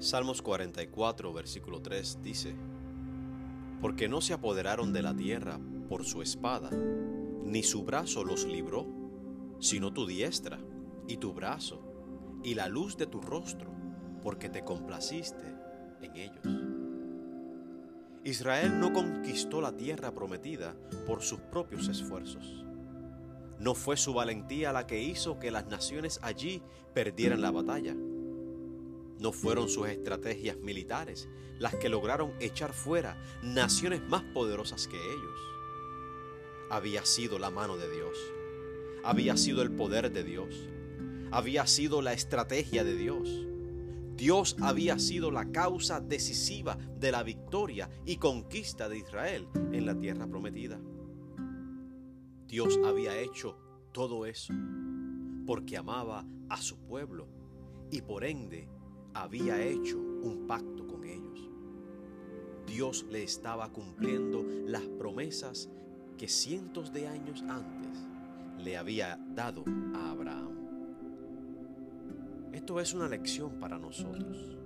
Salmos 44, versículo 3 dice, Porque no se apoderaron de la tierra por su espada, ni su brazo los libró, sino tu diestra y tu brazo, y la luz de tu rostro, porque te complaciste en ellos. Israel no conquistó la tierra prometida por sus propios esfuerzos. No fue su valentía la que hizo que las naciones allí perdieran la batalla. No fueron sus estrategias militares las que lograron echar fuera naciones más poderosas que ellos. Había sido la mano de Dios. Había sido el poder de Dios. Había sido la estrategia de Dios. Dios había sido la causa decisiva de la victoria y conquista de Israel en la tierra prometida. Dios había hecho todo eso porque amaba a su pueblo y por ende había hecho un pacto con ellos. Dios le estaba cumpliendo las promesas que cientos de años antes le había dado a Abraham. Esto es una lección para nosotros.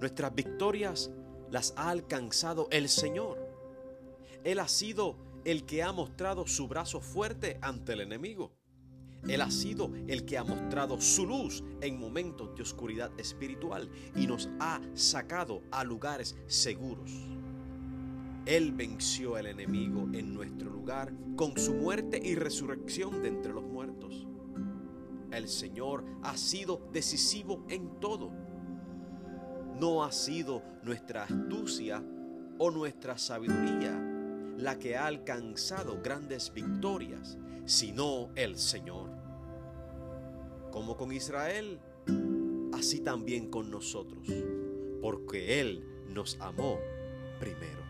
Nuestras victorias las ha alcanzado el Señor. Él ha sido el que ha mostrado su brazo fuerte ante el enemigo. Él ha sido el que ha mostrado su luz en momentos de oscuridad espiritual y nos ha sacado a lugares seguros. Él venció al enemigo en nuestro lugar con su muerte y resurrección de entre los muertos. El Señor ha sido decisivo en todo. No ha sido nuestra astucia o nuestra sabiduría la que ha alcanzado grandes victorias, sino el Señor. Como con Israel, así también con nosotros, porque Él nos amó primero.